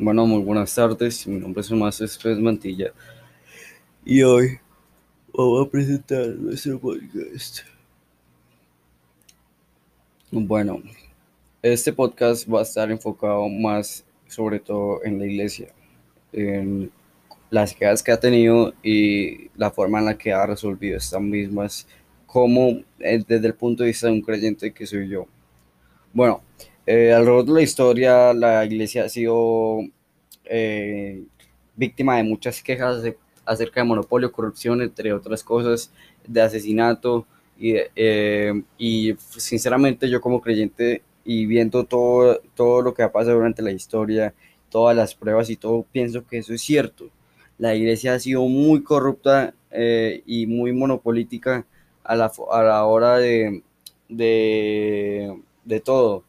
Bueno, muy buenas tardes. Mi nombre es Tomás Espes Mantilla y hoy vamos a presentar nuestro podcast. Bueno, este podcast va a estar enfocado más sobre todo en la iglesia, en las quejas que ha tenido y la forma en la que ha resolvido estas mismas, como eh, desde el punto de vista de un creyente que soy yo. Bueno, eh, alrededor de la historia, la iglesia ha sido eh, víctima de muchas quejas acerca de monopolio, corrupción, entre otras cosas, de asesinato. Y, eh, y sinceramente yo como creyente y viendo todo, todo lo que ha pasado durante la historia, todas las pruebas y todo, pienso que eso es cierto. La iglesia ha sido muy corrupta y muy monopolítica a la, a la hora de, de, de todo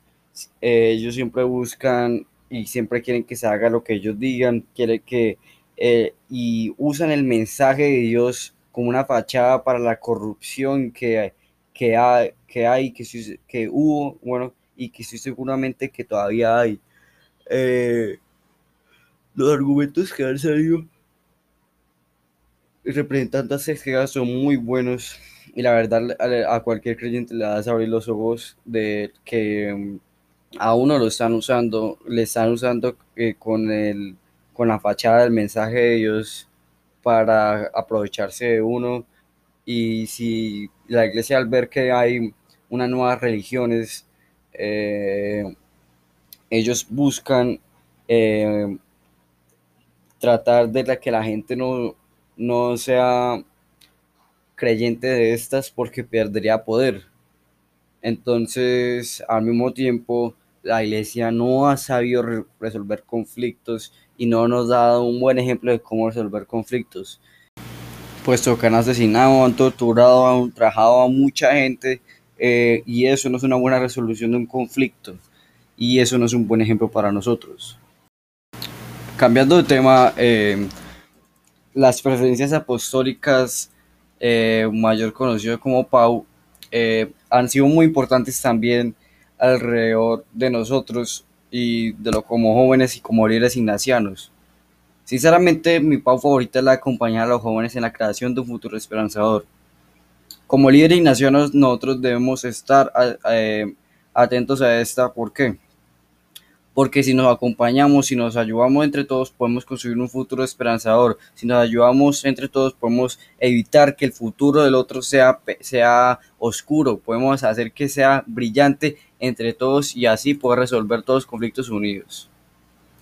eh, ellos siempre buscan y siempre quieren que se haga lo que ellos digan, quieren que eh, y usan el mensaje de Dios como una fachada para la corrupción que, que, hay, que hay, que, que hubo, bueno, y que estoy seguramente que todavía hay. Eh, los argumentos que han salido representantes extranjeras son muy buenos y la verdad a, cualquier creyente le das a abrir los ojos de que a uno lo están usando, le están usando eh, con, el, con la fachada del mensaje de Dios para aprovecharse de uno. Y si la iglesia al ver que hay unas nuevas religiones, eh, ellos buscan eh, tratar de que la gente no, no sea creyente de estas porque perdería poder. Entonces, al mismo tiempo, la iglesia no ha sabido resolver conflictos y no nos ha dado un buen ejemplo de cómo resolver conflictos. Puesto que han asesinado, han torturado, han ultrajado a mucha gente eh, y eso no es una buena resolución de un conflicto y eso no es un buen ejemplo para nosotros. Cambiando de tema, eh, las preferencias apostólicas, eh, mayor conocido como Pau, han sido muy importantes también alrededor de nosotros y de lo como jóvenes y como líderes ignacianos. Sinceramente, mi pau favorita es la de acompañar a los jóvenes en la creación de un futuro esperanzador. Como líderes ignacianos, nosotros debemos estar eh, atentos a esta. ¿Por qué? Porque si nos acompañamos, si nos ayudamos entre todos, podemos construir un futuro esperanzador. Si nos ayudamos entre todos, podemos evitar que el futuro del otro sea, sea oscuro, podemos hacer que sea brillante entre todos y así poder resolver todos los conflictos unidos.